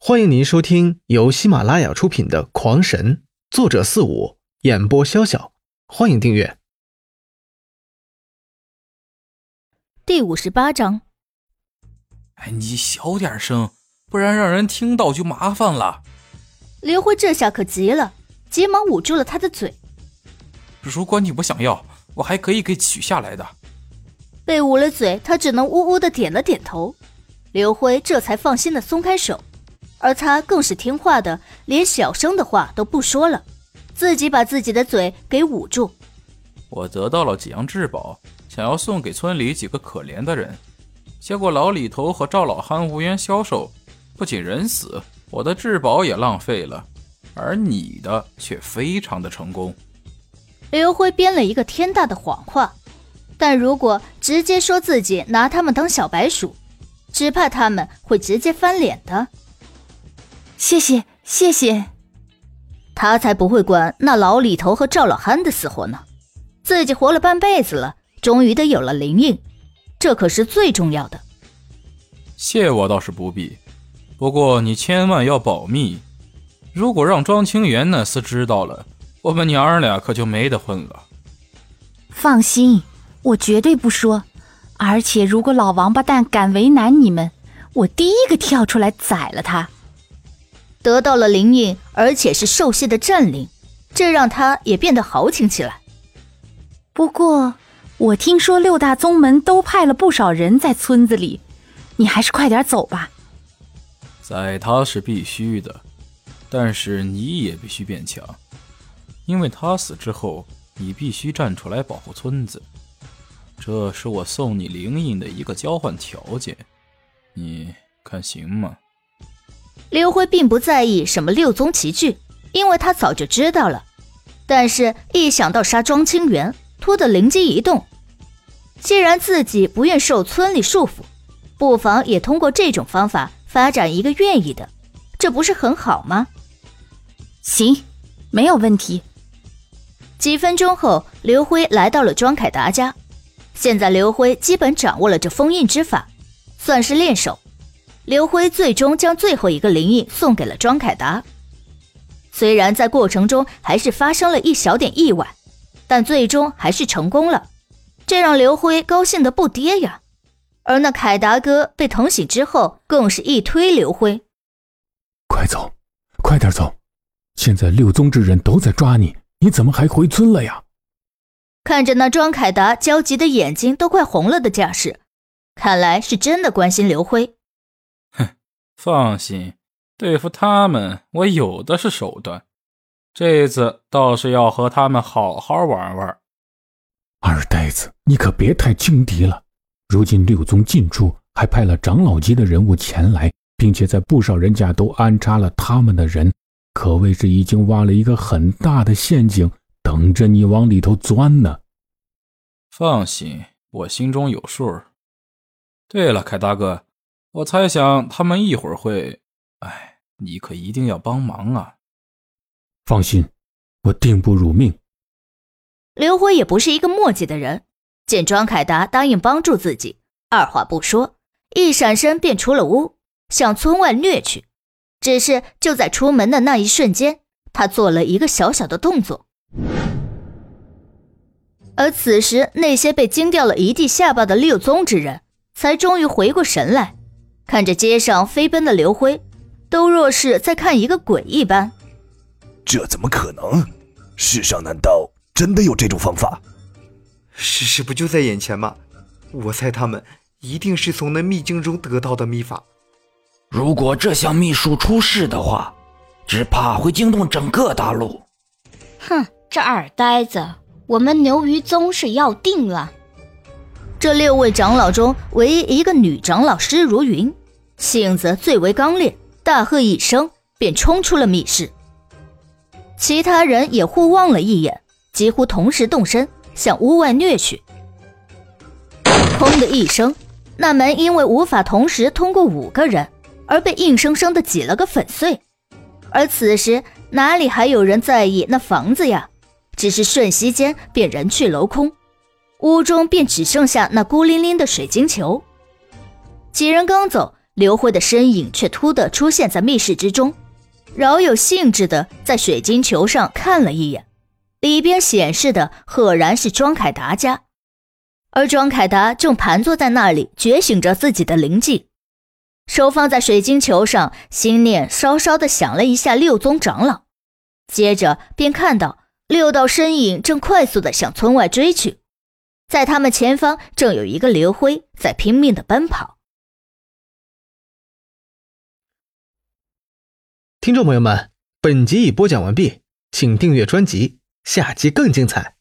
欢迎您收听由喜马拉雅出品的《狂神》，作者四五，演播潇潇。欢迎订阅。第五十八章。哎，你小点声，不然让人听到就麻烦了。刘辉这下可急了，急忙捂住了他的嘴。如果你不想要，我还可以给取下来的。被捂了嘴，他只能呜呜的点了点头。刘辉这才放心的松开手。而他更是听话的，连小声的话都不说了，自己把自己的嘴给捂住。我得到了几样至宝，想要送给村里几个可怜的人，结果老李头和赵老憨无缘销售，不仅人死，我的至宝也浪费了，而你的却非常的成功。刘辉编了一个天大的谎话，但如果直接说自己拿他们当小白鼠，只怕他们会直接翻脸的。谢谢谢谢，他才不会管那老李头和赵老憨的死活呢。自己活了半辈子了，终于得有了灵印，这可是最重要的。谢我倒是不必，不过你千万要保密。如果让庄清源那厮知道了，我们娘儿俩可就没得混了。放心，我绝对不说。而且如果老王八蛋敢为难你们，我第一个跳出来宰了他。得到了灵印，而且是兽系的战灵，这让他也变得豪情起来。不过，我听说六大宗门都派了不少人在村子里，你还是快点走吧。宰他是必须的，但是你也必须变强，因为他死之后，你必须站出来保护村子。这是我送你灵印的一个交换条件，你看行吗？刘辉并不在意什么六宗齐聚，因为他早就知道了。但是，一想到杀庄清源，突的灵机一动。既然自己不愿受村里束缚，不妨也通过这种方法发展一个愿意的，这不是很好吗？行，没有问题。几分钟后，刘辉来到了庄凯达家。现在，刘辉基本掌握了这封印之法，算是练手。刘辉最终将最后一个灵印送给了庄凯达，虽然在过程中还是发生了一小点意外，但最终还是成功了，这让刘辉高兴的不跌呀。而那凯达哥被疼醒之后，更是一推刘辉：“快走，快点走！现在六宗之人都在抓你，你怎么还回村了呀？”看着那庄凯达焦急的眼睛都快红了的架势，看来是真的关心刘辉。放心，对付他们，我有的是手段。这次倒是要和他们好好玩玩。二呆子，你可别太轻敌了。如今六宗进出，还派了长老级的人物前来，并且在不少人家都安插了他们的人，可谓是已经挖了一个很大的陷阱，等着你往里头钻呢。放心，我心中有数。对了，凯大哥。我猜想他们一会儿会，哎，你可一定要帮忙啊！放心，我定不辱命。刘辉也不是一个墨迹的人，见庄凯达答应帮助自己，二话不说，一闪身便出了屋，向村外掠去。只是就在出门的那一瞬间，他做了一个小小的动作。而此时，那些被惊掉了一地下巴的六宗之人，才终于回过神来。看着街上飞奔的刘辉，都若是在看一个鬼一般。这怎么可能？世上难道真的有这种方法？事实不就在眼前吗？我猜他们一定是从那秘境中得到的秘法。如果这项秘术出世的话，只怕会惊动整个大陆。哼，这二呆子，我们牛鱼宗是要定了。这六位长老中，唯一一个女长老施如云，性子最为刚烈，大喝一声，便冲出了密室。其他人也互望了一眼，几乎同时动身向屋外掠去。砰的一声，那门因为无法同时通过五个人，而被硬生生的挤了个粉碎。而此时哪里还有人在意那房子呀？只是瞬息间便人去楼空。屋中便只剩下那孤零零的水晶球。几人刚走，刘辉的身影却突地出现在密室之中，饶有兴致地在水晶球上看了一眼，里边显示的赫然是庄凯达家，而庄凯达正盘坐在那里觉醒着自己的灵技，手放在水晶球上，心念稍稍地想了一下六宗长老，接着便看到六道身影正快速地向村外追去，在他们前方正有一个刘辉在拼命的奔跑。听众朋友们，本集已播讲完毕，请订阅专辑，下集更精彩。